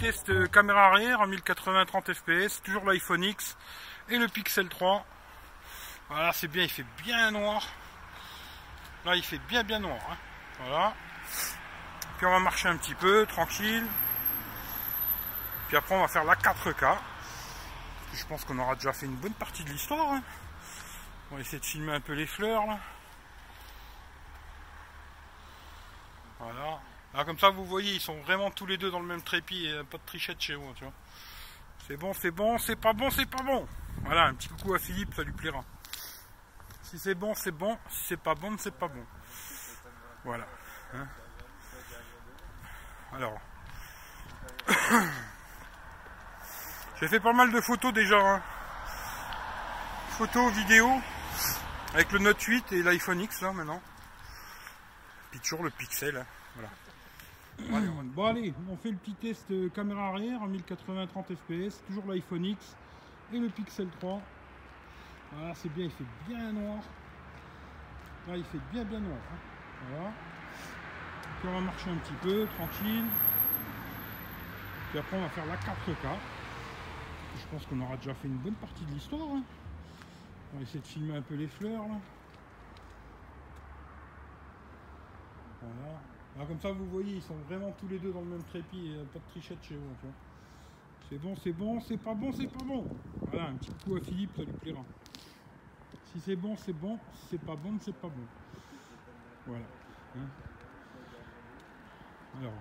test euh, caméra arrière en 1080 30 fps, toujours l'iPhone X et le Pixel 3. Voilà, c'est bien, il fait bien noir. Là, il fait bien bien noir. hein. Voilà. Puis on va marcher un petit peu, tranquille. Puis après, on va faire la 4K. Je pense qu'on aura déjà fait une bonne partie de l'histoire. hein. On va essayer de filmer un peu les fleurs là. Voilà. Là, comme ça, vous voyez, ils sont vraiment tous les deux dans le même trépied et pas de trichette chez vous, tu vois. C'est bon, c'est bon, c'est pas bon, c'est pas bon. Voilà, un petit coucou à Philippe, ça lui plaira. Si c'est bon, c'est bon. Si c'est pas bon, c'est pas bon. Voilà. Hein. Alors. J'ai fait pas mal de photos déjà. hein. Photos, vidéos. Avec le Note 8 et l'iPhone X là maintenant. Puis toujours le Pixel. hein. Voilà. Bon allez, on fait le petit test euh, caméra arrière en 1080 30 fps, toujours l'iPhone X et le Pixel 3. Voilà, c'est bien, il fait bien noir. Là, il fait bien bien noir. hein. Voilà. Puis on va marcher un petit peu, tranquille. Puis après, on va faire la 4K. Je pense qu'on aura déjà fait une bonne partie de l'histoire. hein. On va essayer de filmer un peu les fleurs là. Voilà. Là, comme ça, vous voyez, ils sont vraiment tous les deux dans le même trépied et pas de trichette chez vous. tu vois. C'est bon, c'est bon, c'est pas bon, c'est pas bon. Voilà, un petit coup à Philippe, ça lui plaira. Si c'est bon, c'est bon. Si c'est pas bon, c'est pas bon. Voilà. hein. Alors.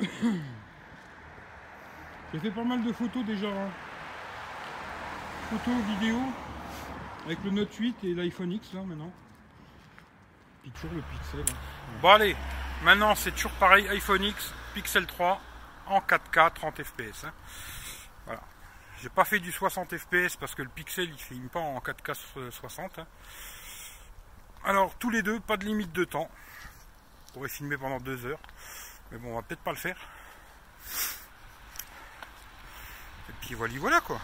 J'ai fait pas mal de photos déjà. hein. Photos, vidéos. Avec le Note 8 et l'iPhone X là maintenant. Puis toujours le Pixel. hein. Bon allez, maintenant c'est toujours pareil, iPhone X, Pixel 3 en 4K 30 fps. Voilà. J'ai pas fait du 60 fps parce que le Pixel il filme pas en 4K 60. hein. Alors tous les deux, pas de limite de temps. On pourrait filmer pendant deux heures. Mais bon, on va peut-être pas le faire. Et puis voilà, voilà quoi.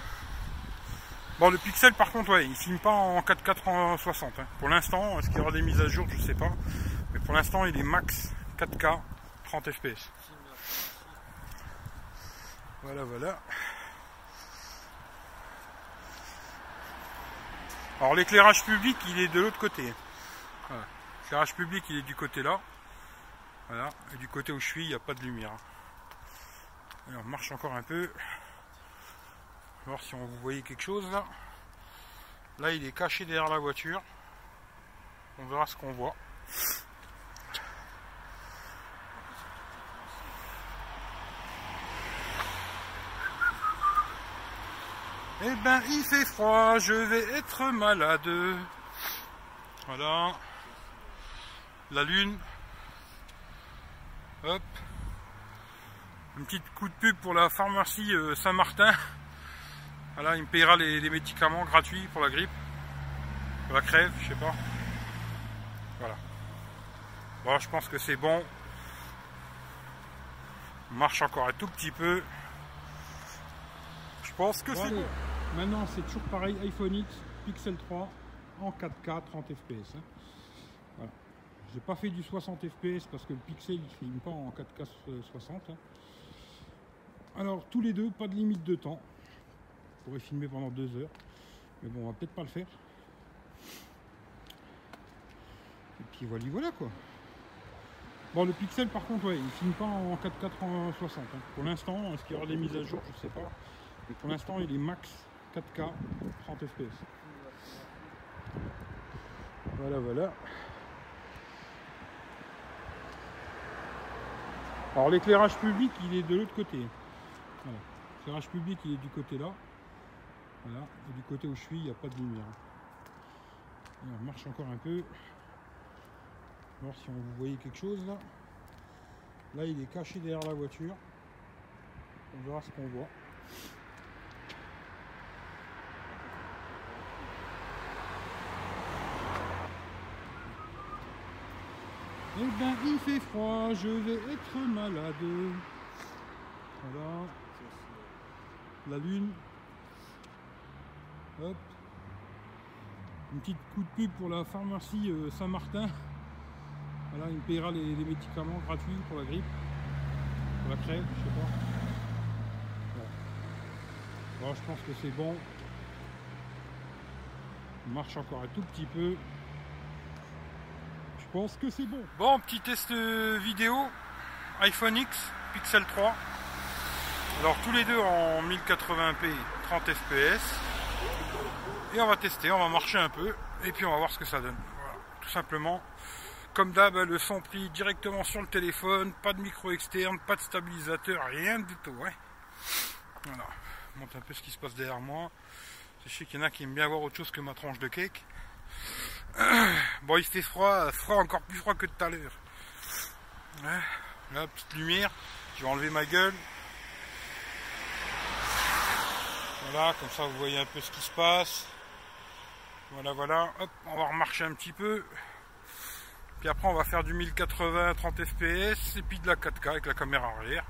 Bon, le Pixel par contre, ouais, il filme pas en 4K 60. hein. Pour l'instant, est-ce qu'il y aura des mises à jour? Je sais pas. Mais pour l'instant, il est max 4K 30 fps. Voilà, voilà. Alors l'éclairage public, il est de l'autre côté. Voilà. L'éclairage public, il est du côté là. Voilà. Et du côté où je suis, il n'y a pas de lumière. On marche encore un peu. On va voir si on vous voyez quelque chose là. Là, il est caché derrière la voiture. On verra ce qu'on voit. Eh ben, il fait froid, je vais être malade. Voilà. La lune. Hop. Un petit coup de pub pour la pharmacie euh, Saint-Martin. Voilà, il me payera les, les médicaments gratuits pour la grippe. Pour la crève, je sais pas. Voilà. Bon, je pense que c'est bon. On marche encore un tout petit peu. Je pense que c'est bon. Maintenant, c'est toujours pareil, iPhone X, Pixel 3 en 4K 30 fps. J'ai pas fait du 60 fps parce que le Pixel il filme pas en 4K 60. hein. Alors tous les deux, pas de limite de temps. On pourrait filmer pendant deux heures. Mais bon, on va peut-être pas le faire. Et puis voilà, voilà quoi. Bon, le Pixel par contre, ouais, il filme pas en 4K 60. hein. Pour l'instant, est-ce qu'il y aura des mises à jour? Je sais pas. Mais pour l'instant, il est max 4K 30 fps. Voilà, voilà. Alors l'éclairage public, il est de l'autre côté. L'éclairage public, il est du côté là. Voilà. Et du côté où je suis, il n'y a pas de lumière. On marche encore un peu. Voir si on vous voyez quelque chose là. Là, il est caché derrière la voiture. On verra ce qu'on voit. Eh ben, il fait froid, je vais être malade. Voilà. La lune. Hop. Une petite coup de pub pour la pharmacie euh, Saint-Martin. Voilà, il me payera les, médicaments gratuits pour la grippe. Pour la crève, je sais pas. Bon, je pense que c'est bon. On marche encore un tout petit peu. Pense que c'est bon. Bon, petit test vidéo. iPhone X, Pixel 3. Alors tous les deux en 1080p 30 fps. Et on va tester, on va marcher un peu. Et puis on va voir ce que ça donne. Voilà, tout simplement. Comme d'hab, le son pris directement sur le téléphone, pas de micro externe, pas de stabilisateur, rien du tout. Voilà. Je montre un peu ce qui se passe derrière moi. Je sais qu'il y en a qui aiment bien voir autre chose que ma tranche de cake. Bon, il fait froid, froid encore plus froid que tout à l'heure. Là, petite lumière. Je vais enlever ma gueule. Voilà, comme ça vous voyez un peu ce qui se passe. Voilà, voilà. Hop, on va remarcher un petit peu. Puis après, on va faire du 1080 30 fps et puis de la 4K avec la caméra arrière.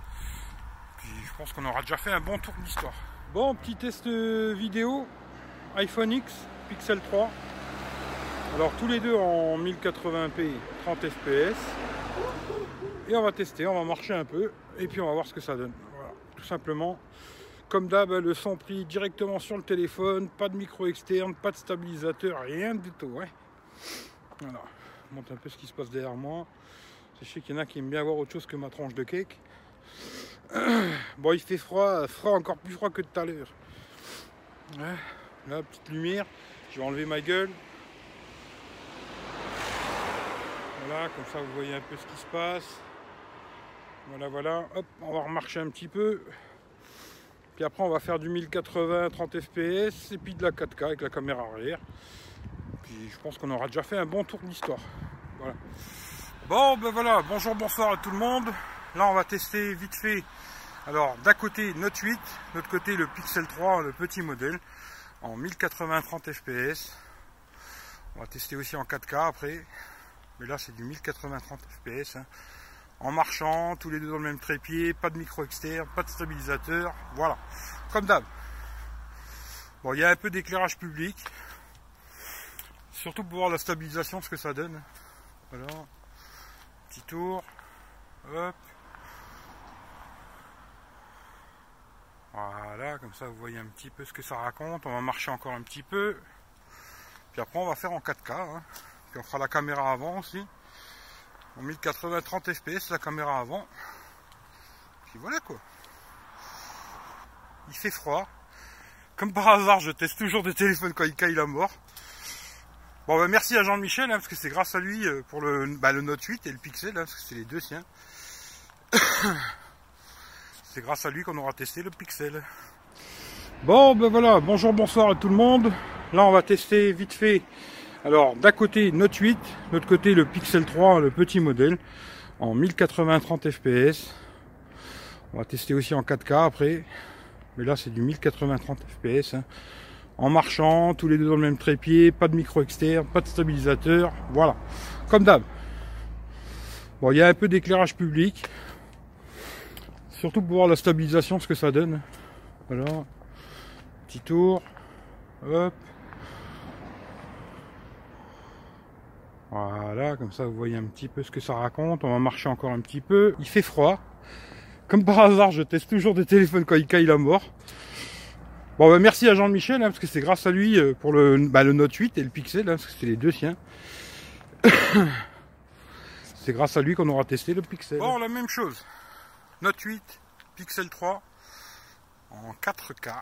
Puis je pense qu'on aura déjà fait un bon tour d'histoire. Bon, petit test vidéo iPhone X, Pixel 3. Alors tous les deux en 1080p 30 fps. Et on va tester, on va marcher un peu et puis on va voir ce que ça donne. Voilà, tout simplement. Comme d'hab, le son pris directement sur le téléphone, pas de micro externe, pas de stabilisateur, rien du tout. Voilà, je montre un peu ce qui se passe derrière moi. Sais qu'il y en a qui aiment bien voir autre chose que ma tranche de cake. Bon, il fait froid, froid encore plus froid que tout à l'heure. Là, petite lumière. Je vais enlever ma gueule. Voilà, comme ça vous voyez un peu ce qui se passe. Voilà, voilà. Hop, on va remarcher un petit peu. Puis après, on va faire du 1080 30 fps et puis de la 4K avec la caméra arrière. Puis je pense qu'on aura déjà fait un bon tour d'histoire. Voilà. Bon, ben voilà. Bonjour, bonsoir à tout le monde. Là, on va tester vite fait. Alors, d'un côté, Note 8, de l'autre côté, le Pixel 3, le petit modèle en 1080 30 fps. On va tester aussi en 4K après. Mais là, c'est du 1080 30 fps. En marchant, tous les deux dans le même trépied, pas de micro externe, pas de stabilisateur. Voilà, comme d'hab. Bon, il y a un peu d'éclairage public. Surtout pour voir la stabilisation, ce que ça donne. Voilà. Petit tour. Hop. Voilà, comme ça vous voyez un petit peu ce que ça raconte. On va marcher encore un petit peu. Puis après on va faire en 4K. Hein. On fera la caméra avant aussi. En 1080 30 fps la caméra avant. Puis voilà quoi. Il fait froid. Comme par hasard, je teste toujours des téléphones quand il caille la mort. Bon bah merci à Jean-Michel, hein, parce que c'est grâce à lui euh, pour le, bah, le Note 8 et le Pixel, hein, parce que c'est les deux siens. C'est grâce à lui qu'on aura testé le Pixel. Bon, ben voilà, bonjour, bonsoir à tout le monde. Là, on va tester vite fait. Alors, d'un côté, Note 8, de l'autre côté, le Pixel 3, le petit modèle, en 1080 30 fps. On va tester aussi en 4K après. Mais là, c'est du 1080 30 fps. En marchant, tous les deux dans le même trépied, pas de micro externe, pas de stabilisateur. Voilà, comme d'hab. Bon, il y a un peu d'éclairage public. Surtout pour voir la stabilisation, ce que ça donne. Voilà. Petit tour. Hop. Voilà, comme ça vous voyez un petit peu ce que ça raconte. On va marcher encore un petit peu. Il fait froid. Comme par hasard, je teste toujours des téléphones quand il caille la mort. Bon, bah, merci à Jean-Michel, hein, parce que c'est grâce à lui euh, pour le, bah, Note 8 et le Pixel, hein, parce que c'est les deux siens. c'est grâce à lui qu'on aura testé le Pixel. Bon, la même chose. Note 8, Pixel 3 en 4K,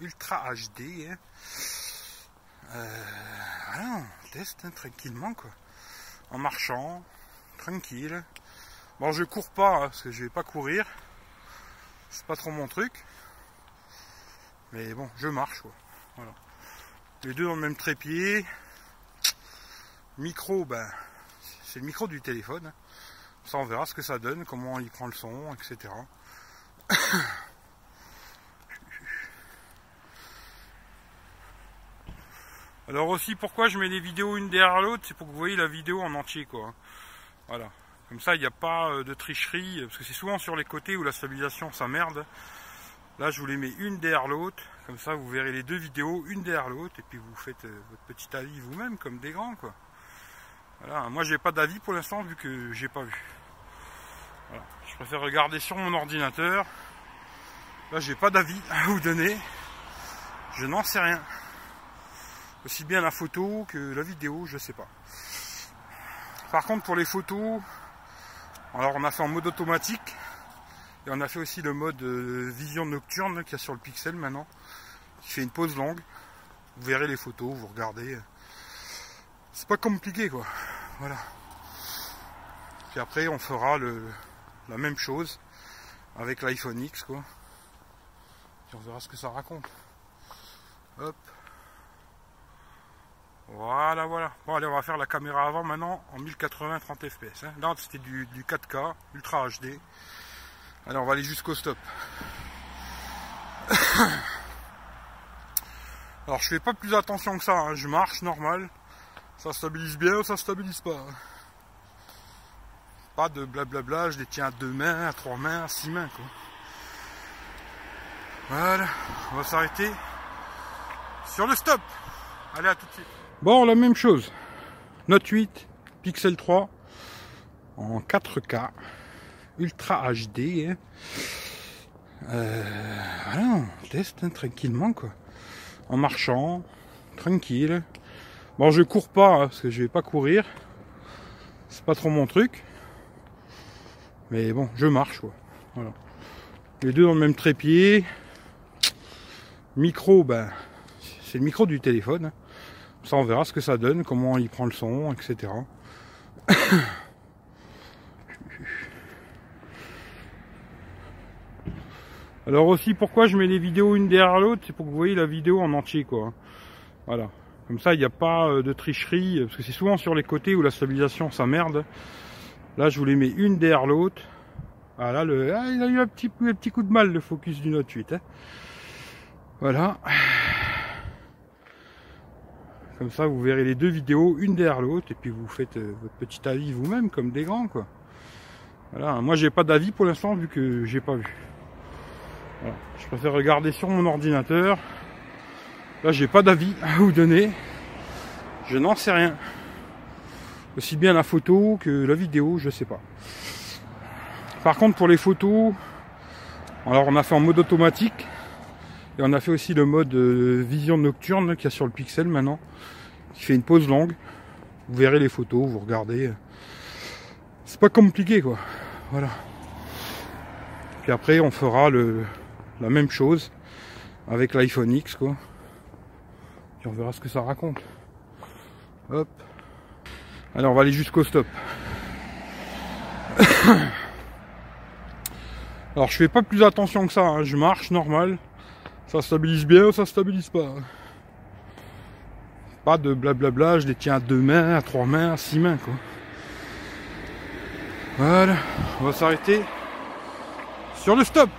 Ultra HD. Hein. Euh, on teste hein, tranquillement quoi. En marchant, tranquille. Bon, je cours pas hein, parce que je vais pas courir. C'est pas trop mon truc. Mais bon, je marche quoi. Voilà. Les deux dans le même trépied. Micro, ben, c'est le micro du téléphone. Ça, on verra ce que ça donne, comment il prend le son, etc. Alors aussi, pourquoi je mets les vidéos une derrière l'autre, c'est pour que vous voyez la vidéo en entier, quoi. Voilà. Comme ça, il n'y a pas euh, de tricherie, parce que c'est souvent sur les côtés où la stabilisation, ça merde. Là, je vous les mets une derrière l'autre. Comme ça, vous verrez les deux vidéos, une derrière l'autre, et puis vous faites euh, votre petit avis vous-même, comme des grands, quoi. Voilà, moi j'ai pas d'avis pour l'instant vu que j'ai pas vu. Je préfère regarder sur mon ordinateur Là, j'ai pas d'avis à vous donner. Je n'en sais rien. Aussi bien la photo que la vidéo, je sais pas. Par contre, pour les photos, alors on a fait en mode automatique. Et on a fait aussi le mode euh, vision nocturne qu'il y a sur le Pixel maintenant. Qui fait une pause longue. Vous verrez les photos, vous regardez. C'est pas compliqué quoi. Voilà. Puis après on fera le, la même chose avec l'iPhone X quoi. Puis on verra ce que ça raconte. Hop. Voilà, voilà. Bon, allez, on va faire la caméra avant maintenant en 1080 30 fps. Là, c'était du, 4K, Ultra HD. Allez, on va aller jusqu'au stop. Alors, je fais pas plus attention que ça. Hein. Je marche normal. Ça stabilise bien ou ça stabilise pas. Hein. Pas de blablabla, je les tiens à deux mains, à trois mains, à six mains. Quoi. Voilà, on va s'arrêter sur le stop. Allez, à tout de suite. Bon, la même chose. Note 8, Pixel 3, en 4K, Ultra HD. Hein. Euh, voilà, on teste hein, tranquillement, quoi. En marchant, tranquille. Bon, je cours pas, hein, parce que je vais pas courir. C'est pas trop mon truc. Mais bon, je marche, quoi. Voilà. Les deux dans le même trépied. Micro, ben, c'est le micro du téléphone. Ça, on verra ce que ça donne, comment il prend le son, etc. Alors aussi, pourquoi je mets les vidéos une derrière l'autre, c'est pour que vous voyez la vidéo en entier, quoi. Voilà. Comme ça, il n'y a pas euh, de tricherie, parce que c'est souvent sur les côtés où la stabilisation, ça merde. Là, je vous les mets une derrière l'autre. Ah là, le, ah, il a eu un petit, coup de mal, le focus du Note 8. Hein. Voilà. Comme ça, vous verrez les deux vidéos, une derrière l'autre, et puis vous faites euh, votre petit avis vous-même, comme des grands, quoi. Voilà, moi j'ai pas d'avis pour l'instant, vu que j'ai pas vu. Je préfère regarder sur mon ordinateur. Là, j'ai pas d'avis à vous donner. Je n'en sais rien. Aussi bien la photo que la vidéo, je sais pas. Par contre, pour les photos, alors on a fait en mode automatique. Et on a fait aussi le mode euh, vision nocturne qu'il y a sur le Pixel maintenant, qui fait une pause longue. Vous verrez les photos, vous regardez. C'est pas compliqué quoi. Voilà. Puis après on fera le, la même chose avec l'iPhone X quoi. Puis on verra ce que ça raconte. Hop. Allez on va aller jusqu'au stop. Alors je fais pas plus attention que ça, hein. je marche normal. Ça stabilise bien ou ça stabilise pas. Pas de blablabla, je les tiens à deux mains, à trois mains, à six mains quoi. Voilà, on va s'arrêter sur le stop.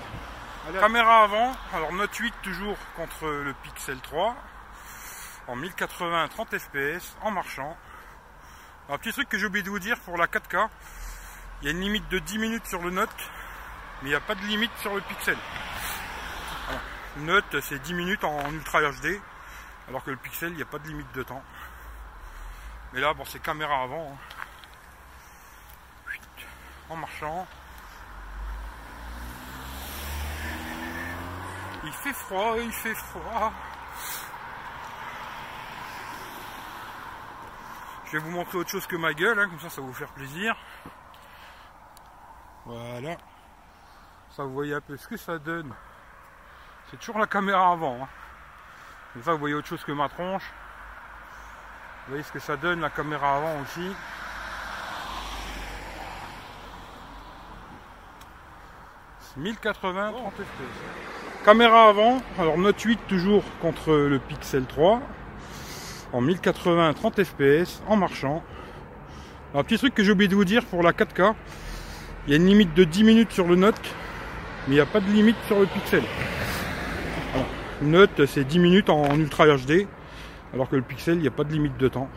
Caméra avant, alors note 8 toujours contre le Pixel 3 en 1080 30 fps en marchant. Un petit truc que j'ai oublié de vous dire pour la 4K, il y a une limite de 10 minutes sur le Note, mais il n'y a pas de limite sur le Pixel. Note, c'est 10 minutes en Ultra HD, alors que le Pixel, il n'y a pas de limite de temps. Mais là, bon, c'est caméra avant. Hein. En marchant. Il fait froid, il fait froid. Je vais vous montrer autre chose que ma gueule, hein, comme ça, ça va vous faire plaisir. Voilà. Ça, vous voyez un peu ce que ça donne. C'est toujours la caméra avant. Hein. Comme ça, vous voyez autre chose que ma tronche. Vous voyez ce que ça donne la caméra avant aussi. C'est 1080 30 fps. Caméra avant, alors note 8 toujours contre le Pixel 3 en 1080 30 fps en marchant. un petit truc que j'ai oublié de vous dire pour la 4K, il y a une limite de 10 minutes sur le Note, mais il n'y a pas de limite sur le Pixel. Note, c'est 10 minutes en Ultra HD, alors que le Pixel, il n'y a pas de limite de temps.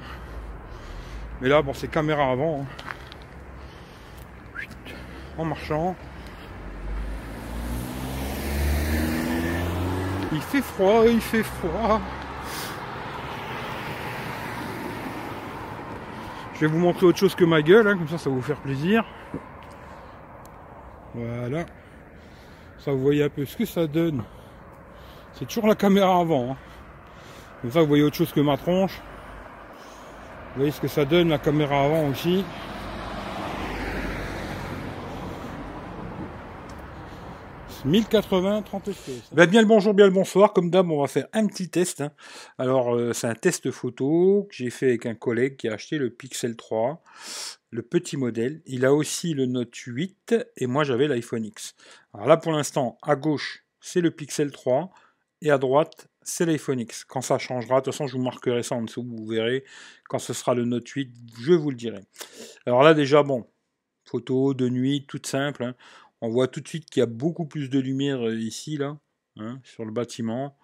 Mais là, bon, c'est caméra avant. Hein. En marchant. Il fait froid, il fait froid. Je vais vous montrer autre chose que ma gueule, hein, comme ça ça va vous faire plaisir. Voilà. Ça, vous voyez un peu ce que ça donne. C'est toujours la caméra avant. Hein. Comme ça, vous voyez autre chose que ma tronche. Vous voyez ce que ça donne la caméra avant aussi. 1080 30 fps. bien le bonjour, bien le bonsoir. Comme d'hab, on va faire un petit test. Hein. Alors, euh, c'est un test photo que j'ai fait avec un collègue qui a acheté le Pixel 3, le petit modèle. Il a aussi le Note 8 et moi j'avais l'iPhone X. Alors là, pour l'instant, à gauche, c'est le Pixel 3 et à droite, c'est l'iPhone. Quand ça changera, de toute façon, je vous marquerai ça en dessous, vous verrez. Quand ce sera le Note 8, je vous le dirai. Alors là, déjà, bon, photo de nuit, toute simple. Hein on voit tout de suite qu'il y a beaucoup plus de lumière euh, ici, là, hein, sur le bâtiment.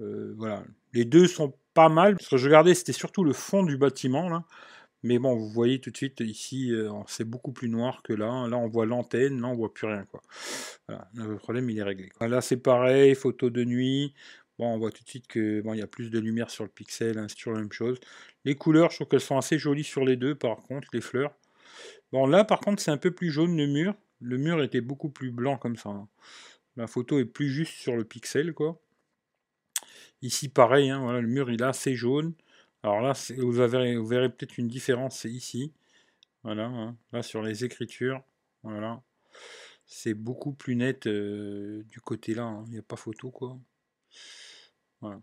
Euh, voilà. Les deux sont pas mal, parce que je regardais, c'était surtout le fond du bâtiment, là. Mais bon, vous voyez tout de suite ici, euh, c'est beaucoup plus noir que là. Là, on voit l'antenne, là, on voit plus rien, quoi. le problème, il est réglé. Là, c'est pareil, photo de nuit. Bon, on voit tout de suite que bon, il y a plus de lumière sur le pixel, hein, c'est toujours la même chose. Les couleurs, je trouve qu'elles sont assez jolies sur les deux, par contre, les fleurs. Bon, là, par contre, c'est un peu plus jaune le mur. Le mur était beaucoup plus blanc comme ça. Hein. La photo est plus juste sur le pixel, quoi. Ici, pareil, hein, voilà, le mur il est assez jaune. Alors là, vous verrez, peut-être une différence, c'est ici. Voilà, hein. là sur les écritures, voilà. C'est beaucoup plus net euh, du côté là, il n'y a pas photo, quoi. Voilà.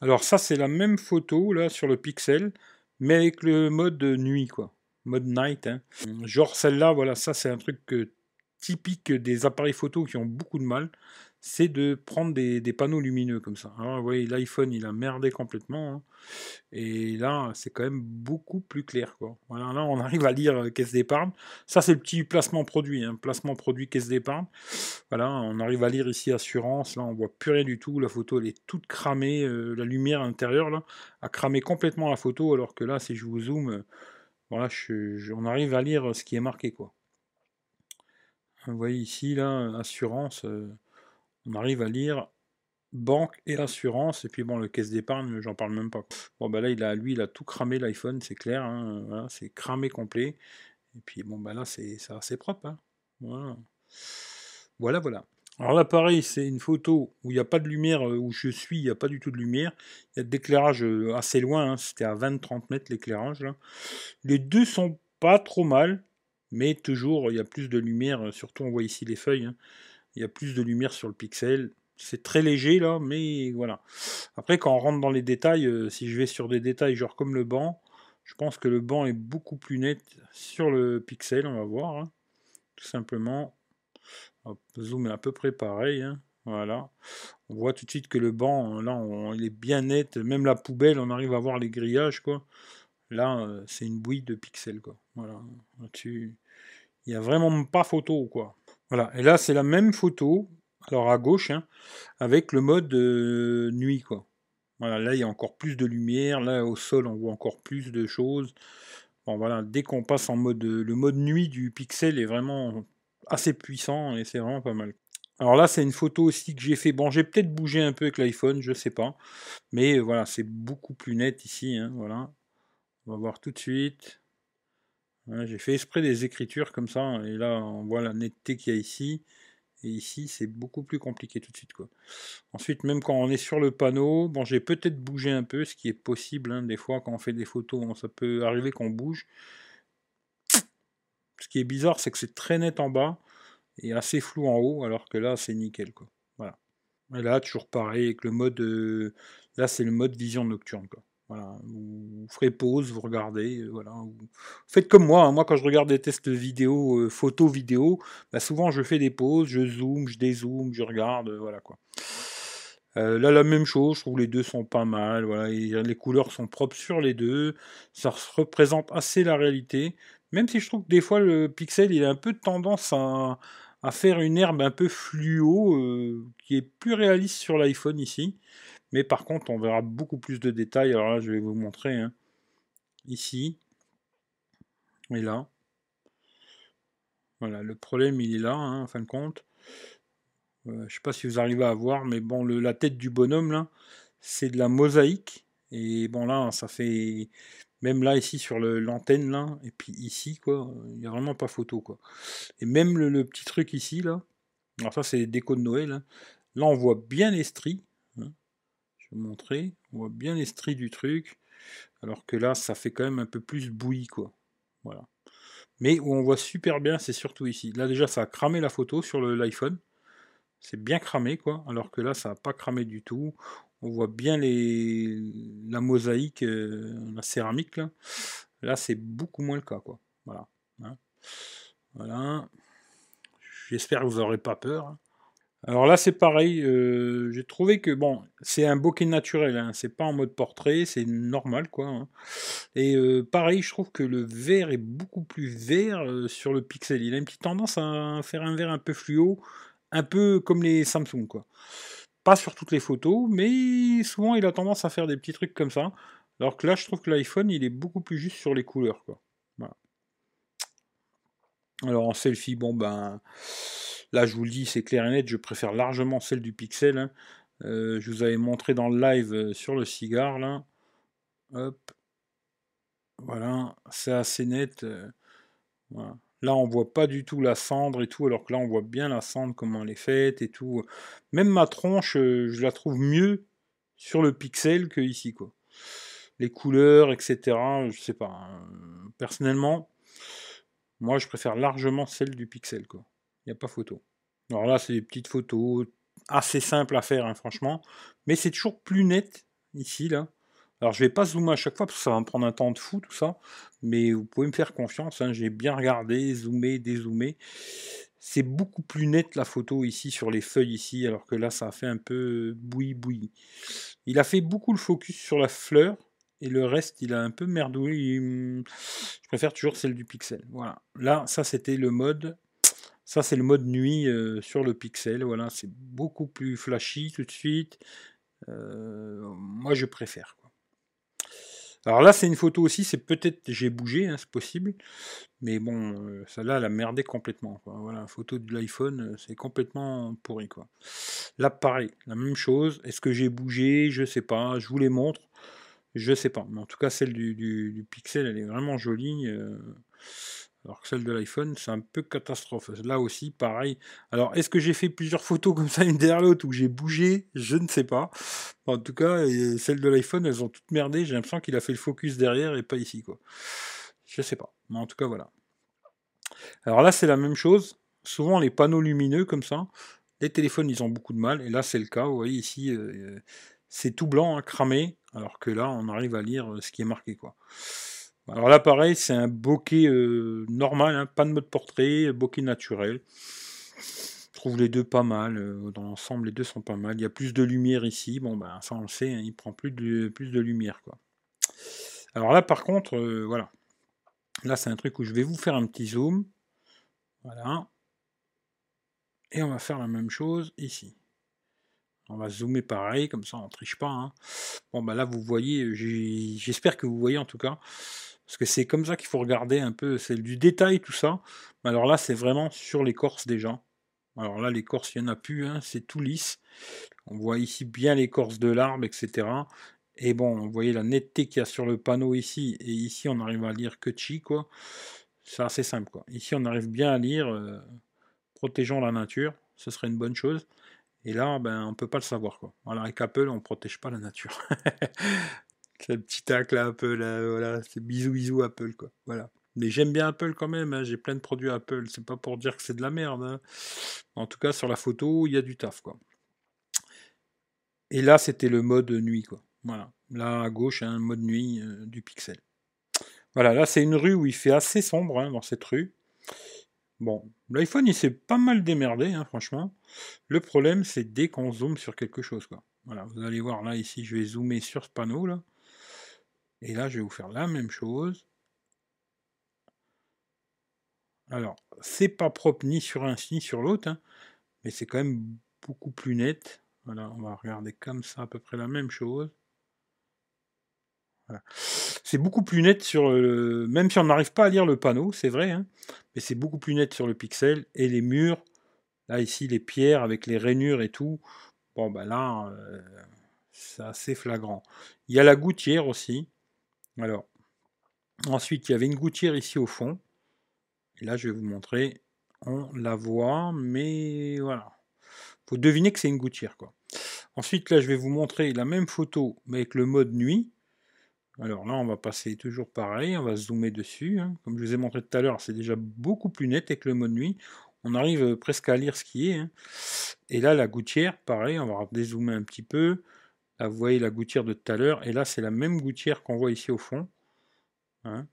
Alors ça, c'est la même photo, là, sur le pixel, mais avec le mode nuit, quoi mode night. Hein. Genre celle-là, voilà, ça c'est un truc typique des appareils photo qui ont beaucoup de mal, c'est de prendre des, panneaux lumineux comme ça. Alors vous voyez, l'iPhone il a merdé complètement, hein. et là c'est quand même beaucoup plus clair. Quoi. Voilà, là on arrive à lire euh, caisse d'épargne. Ça c'est le petit placement produit, hein. placement produit caisse d'épargne. Voilà, on arrive à lire ici assurance, là on voit plus rien du tout, la photo elle est toute cramée, euh, la lumière intérieure là a cramé complètement la photo, alors que là si je vous zoome voilà, on arrive à lire ce qui est marqué, quoi. Vous voyez ici, là, assurance, euh, on arrive à lire banque et assurance, et puis bon, le caisse d'épargne, j'en parle même pas. Bon, bah là, il a, lui, il a tout cramé l'iPhone, c'est clair, hein, c'est cramé complet. Et puis bon, bah là, c'est assez propre. Hein. Voilà. voilà. Alors là, pareil, c'est une photo où il n'y a pas de lumière, euh, où je suis, il n'y a pas du tout de lumière. Il y a de l'éclairage euh, assez loin, hein, c'était à 20-30 mètres l'éclairage. Les deux sont pas trop mal, mais toujours, il y a plus de lumière, euh, surtout on voit ici les feuilles. Il y a plus de lumière sur le pixel. C'est très léger là, mais voilà. Après, quand on rentre dans les détails, si je vais sur des détails genre comme le banc, je pense que le banc est beaucoup plus net sur le pixel, on va voir. Hein. Tout simplement, zoom est à peu près pareil. Hein. Voilà. On voit tout de suite que le banc, là, il est bien net. Même la poubelle, on arrive à voir les grillages, quoi. Là, euh, c'est une bouille de pixels, quoi. Voilà. Là-dessus, il n'y a vraiment pas photo, quoi. Voilà. Et là, c'est la même photo, alors à gauche, hein, avec le mode euh, nuit. Voilà, là, il y a encore plus de lumière. Là, au sol, on voit encore plus de choses. Bon, voilà, dès qu'on passe en mode... Le mode nuit du pixel est vraiment assez puissant et c'est vraiment pas mal. Alors là, c'est une photo aussi que j'ai fait. Bon, j'ai peut-être bougé un peu avec l'iPhone, je sais pas. Mais euh, voilà, c'est beaucoup plus net ici. Hein, voilà. On va voir tout de suite. J'ai fait esprit des écritures comme ça. Et là, on voit la netteté qu'il y a ici. Et ici, c'est beaucoup plus compliqué tout de suite. Quoi. Ensuite, même quand on est sur le panneau, bon, j'ai peut-être bougé un peu, ce qui est possible. Hein, des fois, quand on fait des photos, ça peut arriver qu'on bouge. Ce qui est bizarre, c'est que c'est très net en bas et assez flou en haut, alors que là, c'est nickel. Quoi. Et là, toujours pareil, avec le mode. Euh, là, c'est le mode vision nocturne. Quoi. Vous ferez pause, vous regardez. Euh, voilà. Faites comme moi. Hein. Moi, quand je regarde des tests vidéo, euh, photo vidéo, bah, souvent je fais des pauses, je zoome, je dézoome, je regarde. voilà quoi. là, la même chose, je trouve les deux sont pas mal. Voilà, les couleurs sont propres sur les deux. Ça représente assez la réalité. Même si je trouve que des fois le pixel a un peu de tendance à, faire une herbe un peu fluo euh, qui est plus réaliste sur l'iPhone ici. Mais par contre on verra beaucoup plus de détails. Alors là je vais vous montrer. Hein. Ici. Et là. Voilà, le problème il est là, hein, en fin de compte. Euh, je sais pas si vous arrivez à voir, mais bon, la tête du bonhomme là, c'est de la mosaïque. Et bon là, ça fait même là, ici, sur l'antenne, là, et puis ici, quoi, il n'y a vraiment pas photo, quoi. Et même le, petit truc ici, là, Alors ça, c'est les décos de Noël. Hein. Là, on voit bien les stries. Montrer. On voit bien les stries du truc. Alors que là, ça fait quand même un peu plus bouilli, quoi. Voilà. Mais où on voit super bien, c'est surtout ici. Là, déjà, ça a cramé la photo sur l'iPhone. C'est bien cramé, quoi. Alors que là, ça n'a pas cramé du tout. On voit bien les, la mosaïque, euh, la céramique, là. Là, c'est beaucoup moins le cas, quoi. Voilà. Hein. Voilà. J'espère que vous n'aurez pas peur. Alors là, c'est pareil. Euh, j'ai trouvé que bon, c'est un bokeh naturel. Hein, c'est pas en mode portrait, c'est normal, quoi. Hein. Et euh, pareil, je trouve que le vert est beaucoup plus vert euh, sur le Pixel. Il a une petite tendance à faire un vert un peu fluo, un peu comme les Samsung, quoi. Pas sur toutes les photos, mais souvent il a tendance à faire des petits trucs comme ça. Alors que là, je trouve que l'iPhone, il est beaucoup plus juste sur les couleurs, quoi. Alors en selfie, bon ben, là je vous le dis, c'est clair et net, je préfère largement celle du Pixel. Hein. Euh, je vous avais montré dans le live euh, sur le cigare là. Hop. Voilà, c'est assez net. Euh, là, on voit pas du tout la cendre et tout, alors que là, on voit bien la cendre, comment elle est faite et tout. Même ma tronche, je la trouve mieux sur le pixel que ici, quoi. Les couleurs, etc. Je sais pas. Hein. Personnellement, moi, je préfère largement celle du Pixel, quoi. Il n'y a pas photo. Alors là, c'est des petites photos assez simples à faire, hein, franchement. Mais c'est toujours plus net, ici, là. Alors, je vais pas zoomer à chaque fois, parce que ça va me prendre un temps de fou, tout ça. Mais vous pouvez me faire confiance, hein, j'ai bien regardé, zoomé, dézoomé. C'est beaucoup plus net, la photo, ici, sur les feuilles, ici, alors que là, ça a fait un peu bouilli-bouilli. Il a fait beaucoup le focus sur la fleur, et le reste, il a un peu merdouillé. Je préfère toujours celle du Pixel. Voilà. Là, ça, c'était le mode. Ça, c'est le mode nuit sur le Pixel. Voilà, c'est beaucoup plus flashy tout de suite. Moi, je préfère. Alors là, c'est une photo aussi. C'est peut-être j'ai bougé, hein, c'est possible. Mais bon, euh, celle-là, elle a merdé complètement. Voilà, photo de l'iPhone, c'est complètement pourri. Quoi. Là, pareil, la même chose. Est-ce que j'ai bougé? Je sais pas. Je vous les montre. Je sais pas, mais en tout cas celle du, Pixel, elle est vraiment jolie. Alors que celle de l'iPhone, c'est un peu catastrophe. Là aussi, pareil. Alors, est-ce que j'ai fait plusieurs photos comme ça, une derrière l'autre, où j'ai bougé? Je ne sais pas. En tout cas, celles de l'iPhone, elles ont toutes merdé. J'ai l'impression qu'il a fait le focus derrière et pas ici, quoi. Je sais pas. Mais en tout cas, voilà. Alors là, c'est la même chose. Souvent, les panneaux lumineux, comme ça, les téléphones, ils ont beaucoup de mal. Et là, c'est le cas. Vous voyez ici, euh, c'est tout blanc, hein, cramé. Alors que là, on arrive à lire euh, ce qui est marqué, quoi. Alors là, pareil, c'est un bokeh euh, normal, hein, pas de mode portrait, bokeh naturel. Je trouve les deux pas mal. Euh, dans l'ensemble, les deux sont pas mal. Il y a plus de lumière ici. Bon, ben, ça, on le sait, hein, il prend plus de, lumière, quoi. Alors là, par contre, voilà. Là, c'est un truc où je vais vous faire un petit zoom. Voilà. Et on va faire la même chose ici. On va zoomer pareil, comme ça on triche pas. Hein. Bon bah là vous voyez, j'espère que vous voyez en tout cas, parce que c'est comme ça qu'il faut regarder un peu, c'est du détail tout ça. Mais alors là c'est vraiment sur l'écorce déjà. Alors là l'écorce il n'y en a plus, hein, c'est tout lisse. On voit ici bien l'écorce de l'arbre, etc. Et bon, vous voyez la netteté qu'il y a sur le panneau ici, et ici on arrive à lire que chi quoi. C'est assez simple quoi. Ici on arrive bien à lire, euh, protégeons la nature, ce serait une bonne chose. Et là, ben, on ne peut pas le savoir. Quoi. Voilà, avec Apple, on ne protège pas la nature. c'est le petit tac là, Apple, voilà, c'est bisous bisous Apple, quoi. Voilà. Mais j'aime bien Apple quand même, hein, j'ai plein de produits Apple, c'est pas pour dire que c'est de la merde. Hein. En tout cas, sur la photo, il y a du taf, quoi. Et là, c'était le mode nuit, quoi. Voilà. Là, à gauche, un mode nuit euh, du pixel. Voilà, là, c'est une rue où il fait assez sombre, hein, dans cette rue. Bon, l'iPhone il s'est pas mal démerdé, hein, franchement. Le problème c'est dès qu'on zoome sur quelque chose. Voilà, vous allez voir là ici, je vais zoomer sur ce panneau là. Et là, je vais vous faire la même chose. Alors, c'est pas propre ni sur un ni sur l'autre, hein, mais c'est quand même beaucoup plus net. Voilà, on va regarder comme ça à peu près la même chose. C'est beaucoup plus net sur le... Même si on n'arrive pas à lire le panneau, c'est vrai, hein, mais c'est beaucoup plus net sur le pixel. Et les murs, là ici les pierres avec les rainures et tout, bon ben là, euh, c'est assez flagrant. Il y a la gouttière aussi. Alors, ensuite il y avait une gouttière ici au fond. Et là je vais vous montrer. on la voit, mais voilà. Faut deviner que c'est une gouttière, quoi. Ensuite, là, je vais vous montrer la même photo, mais avec le mode nuit. Alors là, on va passer toujours pareil, on va zoomer dessus. Hein. Comme je vous ai montré tout à l'heure, c'est déjà beaucoup plus net avec le mode nuit. On arrive presque à lire ce qui est. Hein. Et là, la gouttière, pareil, on va dézoomer un petit peu. Vous voyez la gouttière de tout à l'heure. Et là, c'est la même gouttière qu'on voit ici au fond. Hein.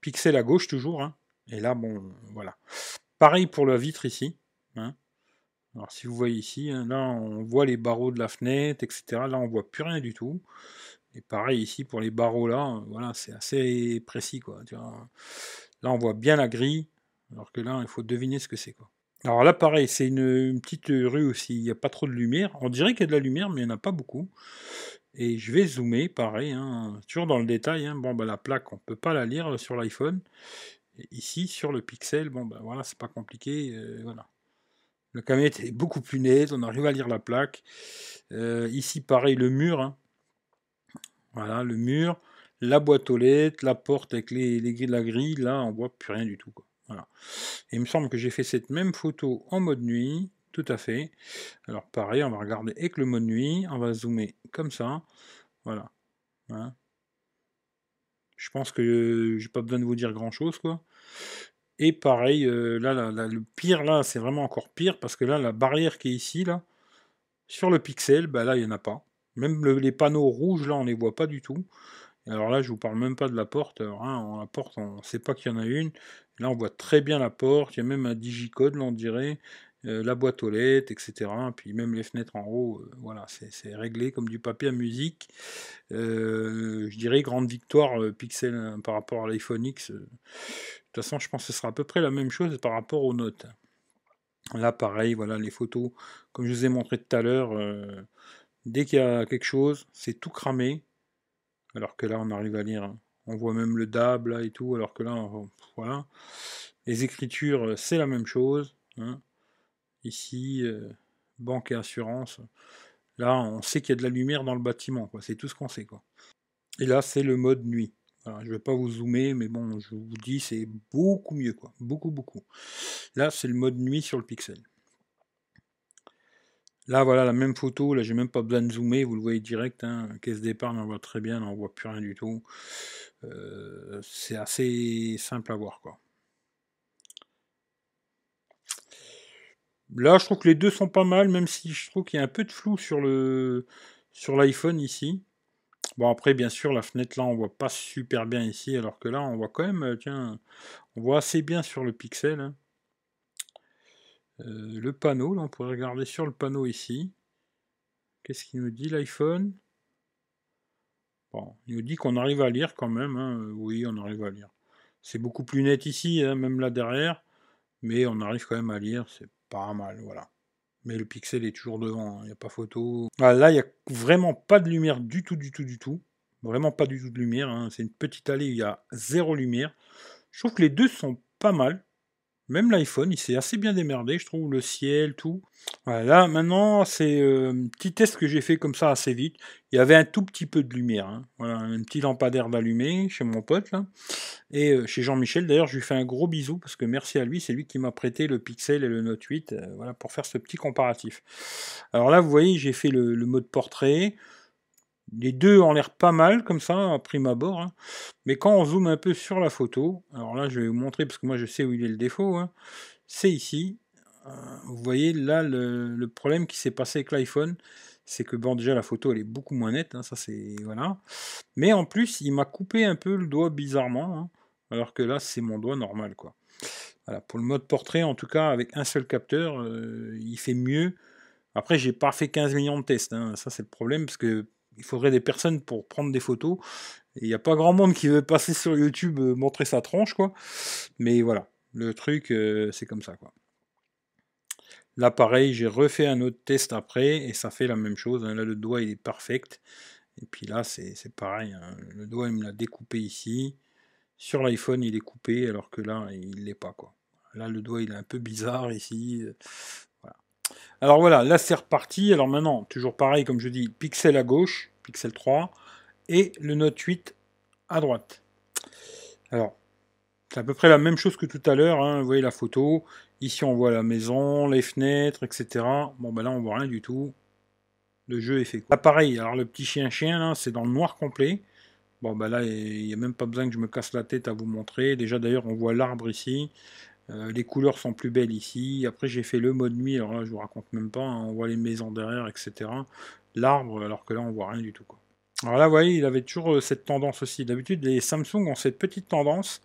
Pixel à gauche toujours. Et là, bon, voilà. Pareil pour la vitre ici. Alors si vous voyez ici, là on voit les barreaux de la fenêtre, etc. Là on voit plus rien du tout. Et pareil ici pour les barreaux là, voilà, c'est assez précis quoi. Là on voit bien la grille, alors que là il faut deviner ce que c'est. Alors là pareil, c'est une, petite rue aussi, il n'y a pas trop de lumière. On dirait qu'il y a de la lumière, mais il n'y en a pas beaucoup. Et je vais zoomer, pareil, hein, toujours dans le détail. Hein. Bon, bah, la plaque, on ne peut pas la lire sur l'iPhone. Ici, sur le Pixel, bon, ben voilà, c'est pas compliqué. Euh, voilà. Le caméra est beaucoup plus net, on arrive à lire la plaque. Euh, ici, pareil, le mur. Hein. Voilà, le mur, la boîte aux lettres, la porte avec les, les grilles, la grille, là, on voit plus rien du tout. Voilà. Et il me semble que j'ai fait cette même photo en mode nuit, tout à fait. Alors pareil, on va regarder avec le mode nuit, on va zoomer comme ça. Voilà. Je pense que j'ai pas besoin de vous dire grand chose, quoi. Et pareil, euh, là, le pire, là, c'est vraiment encore pire, parce que là, la barrière qui est ici, là, sur le pixel, bah là, il n'y en a pas. Même les panneaux rouges, là, on ne les voit pas du tout. Alors là, je vous parle même pas de la porte. Hein, la porte, on ne sait pas qu'il y en a une. Là, on voit très bien la porte. Il y a même un digicode, là, on dirait. Euh, la boîte aux lettres, etc. Puis même les fenêtres en haut, euh, voilà, c'est réglé comme du papier à musique. je dirais grande victoire Pixel par rapport à l'iPhone X toute façon, je pense que ce sera à peu près la même chose par rapport aux notes. Là, pareil, voilà, les photos, comme je vous ai montré tout à l'heure, euh, dès qu'il y a quelque chose, c'est tout cramé. Alors que là, on arrive à lire. On voit même le DAB là et tout, alors que là, voilà. Les écritures, euh, c'est la même chose. Hein. Ici, euh, banque et assurance. Là, on sait qu'il y a de la lumière dans le bâtiment, C'est tout ce qu'on sait, quoi. Et là, c'est le mode nuit je ne vais pas vous zoomer, mais bon, je vous dis, c'est beaucoup mieux, quoi. Beaucoup, beaucoup. Là, c'est le mode nuit sur le pixel. Là, voilà la même photo. Là, j'ai même pas besoin de zoomer. Vous le voyez direct. Hein. Caisse d'épargne, on voit très bien. on voit plus rien du tout. Euh, c'est assez simple à voir, quoi. Là, je trouve que les deux sont pas mal, même si je trouve qu'il y a un peu de flou sur l'iPhone ici. Bon, après, bien sûr, la fenêtre là, on voit pas super bien ici, alors que là, on voit quand même, euh, tiens, on voit assez bien sur le pixel. Hein. Euh, le panneau, là, on pourrait regarder sur le panneau ici. Qu'est-ce qu'il nous dit l'iPhone? Bon, il nous dit qu'on arrive à lire quand même. Hein. Oui, on arrive à lire. C'est beaucoup plus net ici, hein, même là derrière. Mais on arrive quand même à lire, c'est pas mal, voilà mais le pixel est toujours devant, il hein, n'y a pas photo. Ah, là, il n'y a vraiment pas de lumière du tout, du tout, du tout. Vraiment pas du tout de lumière. C'est une petite allée il y a zéro lumière. Je trouve que les deux sont pas mal. Même l'iPhone, il s'est assez bien démerdé, je trouve, le ciel, tout. Voilà, maintenant, c'est euh, un petit test que j'ai fait comme ça assez vite. Il y avait un tout petit peu de lumière. Hein. Voilà, un petit lampadaire d'allumé chez mon pote, là. Et euh, chez Jean-Michel, d'ailleurs, je lui fais un gros bisou, parce que merci à lui, c'est lui qui m'a prêté le Pixel et le Note 8, euh, voilà, pour faire ce petit comparatif. Alors là, vous voyez, j'ai fait le mode portrait. Les deux ont l'air pas mal comme ça, à prime abord. Hein. Mais quand on zoome un peu sur la photo, alors là je vais vous montrer parce que moi je sais où il est le défaut, hein. c'est ici. Euh, vous voyez là le, problème qui s'est passé avec l'iPhone, c'est que bon déjà la photo elle est beaucoup moins nette, hein, c'est voilà. Mais en plus il m'a coupé un peu le doigt bizarrement, alors que là c'est mon doigt normal quoi. Pour le mode portrait en tout cas avec un seul capteur, euh, il fait mieux. Après j'ai pas fait 15 millions de tests, ça c'est le problème parce que il faudrait des personnes pour prendre des photos. Il n'y a pas grand monde qui veut passer sur YouTube euh, montrer sa tronche, quoi. Mais voilà, le truc, euh, c'est comme ça, quoi. Là, pareil, j'ai refait un autre test après et ça fait la même chose. Hein. Là, le doigt, il est parfait. Et puis là, c'est pareil. Hein. Le doigt, il me l'a découpé ici. Sur l'iPhone, il est coupé, alors que là, il l'est pas, quoi. Là, le doigt, il est un peu bizarre ici. Alors voilà, là c'est reparti. Alors maintenant, toujours pareil, comme je dis, pixel à gauche, pixel 3, et le Note 8 à droite. Alors, C'est à peu près la même chose que tout à l'heure, hein. vous voyez la photo, ici on voit la maison, les fenêtres, etc. Bon ben là on voit rien du tout, le jeu est fait. Là pareil, alors le petit chien-chien c'est dans le noir complet. Bon ben là il n'y a même pas besoin que je me casse la tête à vous montrer. Déjà d'ailleurs on voit l'arbre ici, euh, les couleurs sont plus belles ici. Après j'ai fait le mode nuit, alors là je vous raconte même pas, hein. on voit les maisons derrière, etc. L'arbre, alors que là on voit rien du tout. Alors là vous voyez, il avait toujours euh, cette tendance aussi. D'habitude les Samsung ont cette petite tendance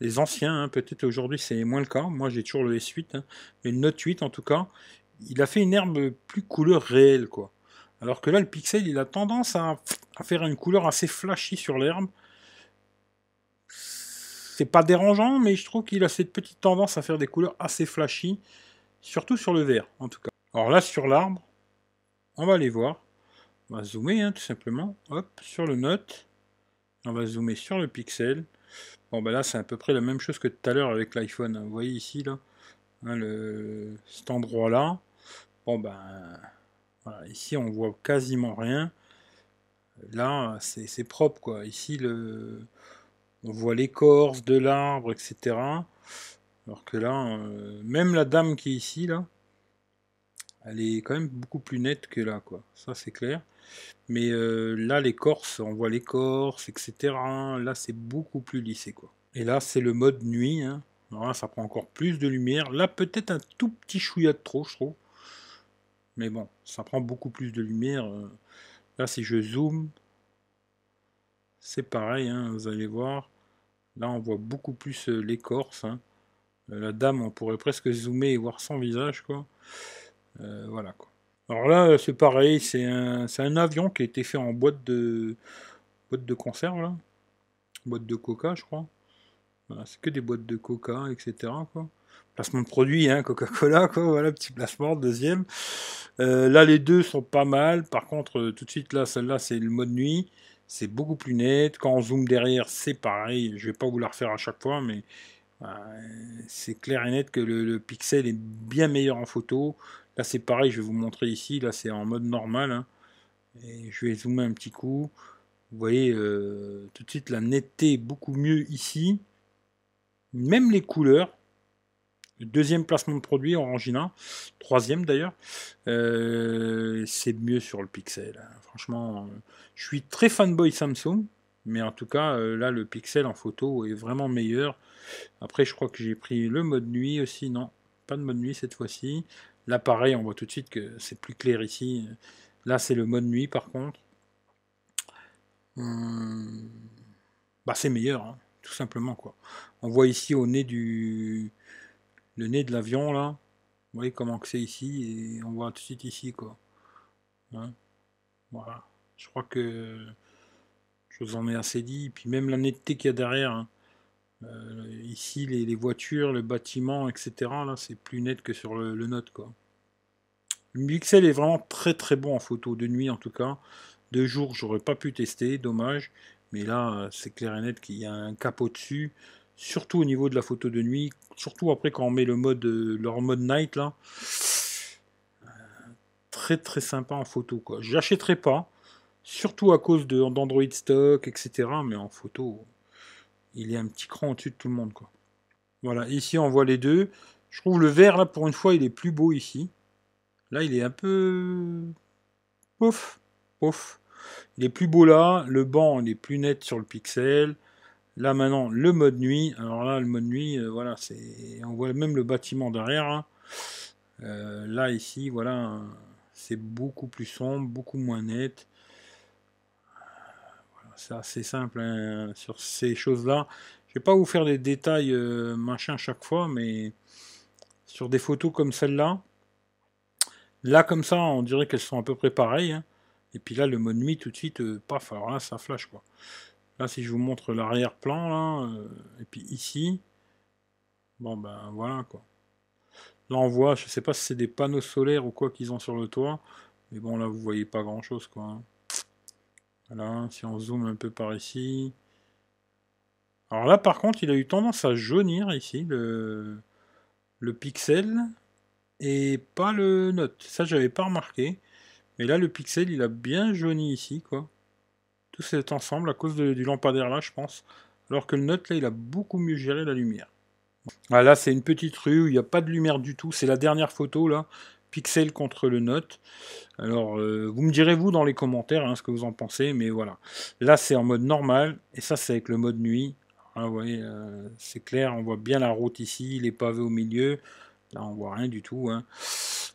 les anciens, hein, peut-être aujourd'hui c'est moins le cas, moi j'ai toujours le S8, hein. mais le Note 8 en tout cas, il a fait une herbe plus couleur réelle, quoi. Alors que là, le Pixel, il a tendance à, faire une couleur assez flashy sur l'herbe. Pas dérangeant, mais je trouve qu'il a cette petite tendance à faire des couleurs assez flashy, surtout sur le vert, en tout cas. Alors là, sur l'arbre, on va aller voir. On va zoomer, hein, tout simplement. Hop, sur le Note. On va zoomer sur le Pixel. Bon, ben là, c'est à peu près la même chose que tout à l'heure avec l'iPhone. Vous voyez ici, là, hein, le, cet endroit-là. Bon, ben, voilà, ici, on voit quasiment rien. Là, c'est propre, quoi. Ici, le, on voit l'écorce de l'arbre, etc. Alors que là, euh, même la dame qui est ici, là, elle est quand même beaucoup plus nette que là, quoi. Ça, c'est clair. Mais euh, là, l'écorce, on voit l'écorce, etc. Là, c'est beaucoup plus lissé, quoi. Et là, c'est le mode nuit. Hein. là, ça prend encore plus de lumière. Là, peut-être un tout petit chouïa de trop, je trouve. Mais bon, ça prend beaucoup plus de lumière. Euh. Là, si je zoome, c'est pareil, hein, vous allez voir. Là, on voit beaucoup plus euh, l'écorce. Hein. La dame, on pourrait presque zoomer et voir son visage, quoi. voilà, quoi. Alors là, c'est pareil, c'est un, avion qui a été fait en boîte de, boîte de conserve. Boîte de coca, je crois. c'est que des boîtes de coca, etc. Placement de produit, hein, Coca-Cola, quoi. Voilà, petit placement, deuxième. Euh, là, les deux sont pas mal. Par contre, euh, tout de suite, là, celle-là, c'est le mode nuit. C'est beaucoup plus net. Quand on zoome derrière, c'est pareil. Je vais pas vous la refaire à chaque fois, mais euh, c'est clair et net que le, pixel est bien meilleur en photo. Là, c'est pareil, je vais vous montrer ici. Là, c'est en mode normal. Hein. Je vais zoomer un petit coup. Vous voyez euh, tout de suite la netteté est beaucoup mieux ici. Même les couleurs. Deuxième placement de produit, Orangina. Troisième d'ailleurs. Euh, c'est mieux sur le Pixel. Hein. Franchement, je suis très fanboy Samsung. Mais en tout cas, euh, là, le Pixel en photo est vraiment meilleur. Après, je crois que j'ai pris le mode nuit aussi. Non, pas de mode nuit cette fois-ci. Là, pareil, on voit tout de suite que c'est plus clair ici. Là, c'est le mode nuit, par contre. Hum, bah, c'est meilleur, hein, tout simplement. On voit ici au nez du... Le nez de l'avion, là. Vous voyez comment c'est ici, et on voit tout de suite ici, quoi. Hein, voilà. Je crois que je vous en ai assez dit. Puis même la netteté qu'il y a derrière. Hein. Euh, ici, les, voitures, le bâtiment, etc. Là, c'est plus net que sur le, Note, quoi. Le Pixel est vraiment très très bon en photo, de nuit en tout cas. De jour, j'aurais pas pu tester, dommage. Mais là, c'est clair et net qu'il y a un capot dessus. Surtout au niveau de la photo de nuit. Surtout après quand on met le mode, euh, leur mode night là. Euh, très très sympa en photo quoi. J'achèterai pas. Surtout à cause d'Android stock, etc. Mais en photo, il est un petit cran au-dessus de tout le monde. Quoi. Voilà, ici on voit les deux. Je trouve le vert là pour une fois il est plus beau ici. Là il est un peu... Pouf, pouf. Il est plus beau là, le banc il est plus net sur le pixel. Là maintenant le mode nuit. Alors là le mode nuit, euh, voilà, c'est. On voit même le bâtiment derrière. Hein. Euh, là ici, voilà, c'est beaucoup plus sombre, beaucoup moins net c'est assez simple hein, sur ces choses-là. Je vais pas vous faire des détails euh, machin chaque fois, mais sur des photos comme celle-là, là comme ça, on dirait qu'elles sont à peu près pareilles. Hein. Et puis là, le mode nuit, tout de suite, paf, alors là, ça flash quoi. Là, si je vous montre l'arrière-plan, là, euh, et puis ici, bon ben voilà quoi. Là, on voit, je sais pas si c'est des panneaux solaires ou quoi qu'ils ont sur le toit, mais bon, là, vous voyez pas grand-chose quoi. Hein. Voilà, si on zoome un peu par ici. Alors là, par contre, il a eu tendance à jaunir ici, le, le pixel, et pas le note. Ça, j'avais pas remarqué. Mais là, le pixel, il a bien jauni ici, quoi. Tout cet ensemble, à cause du lampadaire là, je pense. alors que le Note, là, il a beaucoup mieux géré la lumière. Ah, là, c'est une petite rue où il n'y a pas de lumière du tout. C'est la dernière photo, là. Pixel contre le Note. Alors, euh, vous me direz, vous, dans les commentaires, hein, ce que vous en pensez. Mais voilà. Là, c'est en mode normal. Et ça, c'est avec le mode nuit. Ah, vous voyez, euh, c'est clair. On voit bien la route ici, les pavés au milieu. Là, on voit rien du tout. Hein.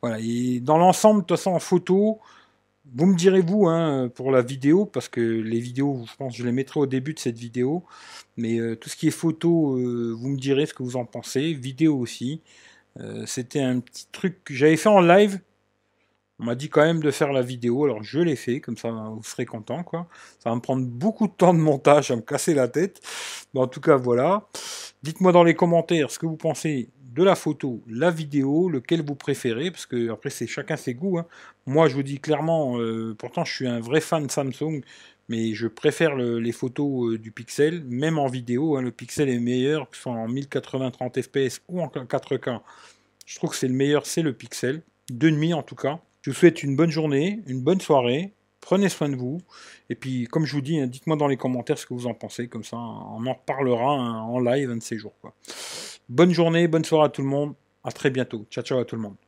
Voilà. Et dans l'ensemble, de toute façon, en photo, vous me direz vous hein, pour la vidéo, parce que les vidéos, je pense je les mettrai au début de cette vidéo. Mais euh, tout ce qui est photo, euh, vous me direz ce que vous en pensez. Vidéo aussi. Euh, c'était un petit truc que j'avais fait en live. On m'a dit quand même de faire la vidéo, alors je l'ai fait, comme ça vous serez content. Ça va me prendre beaucoup de temps de montage, à me casser la tête. Mais en tout cas voilà. Dites-moi dans les commentaires ce que vous pensez de la photo, la vidéo, lequel vous préférez, parce que après c'est chacun ses goûts. Hein. Moi je vous dis clairement, euh, pourtant je suis un vrai fan de Samsung, mais je préfère les photos euh, du Pixel, même en vidéo. Hein. le Pixel est meilleur, que ce soit en 1080 30 fps ou en 4K. Je trouve que c'est le meilleur, c'est le Pixel. De nuit en tout cas. Je vous souhaite une bonne journée, une bonne soirée. Prenez soin de vous. Et puis, comme je vous dis, hein, dites-moi dans les commentaires ce que vous en pensez. Comme ça, on en reparlera en live un de ces jours. Bonne journée, bonne soirée à tout le monde. À très bientôt. Ciao, ciao à tout le monde.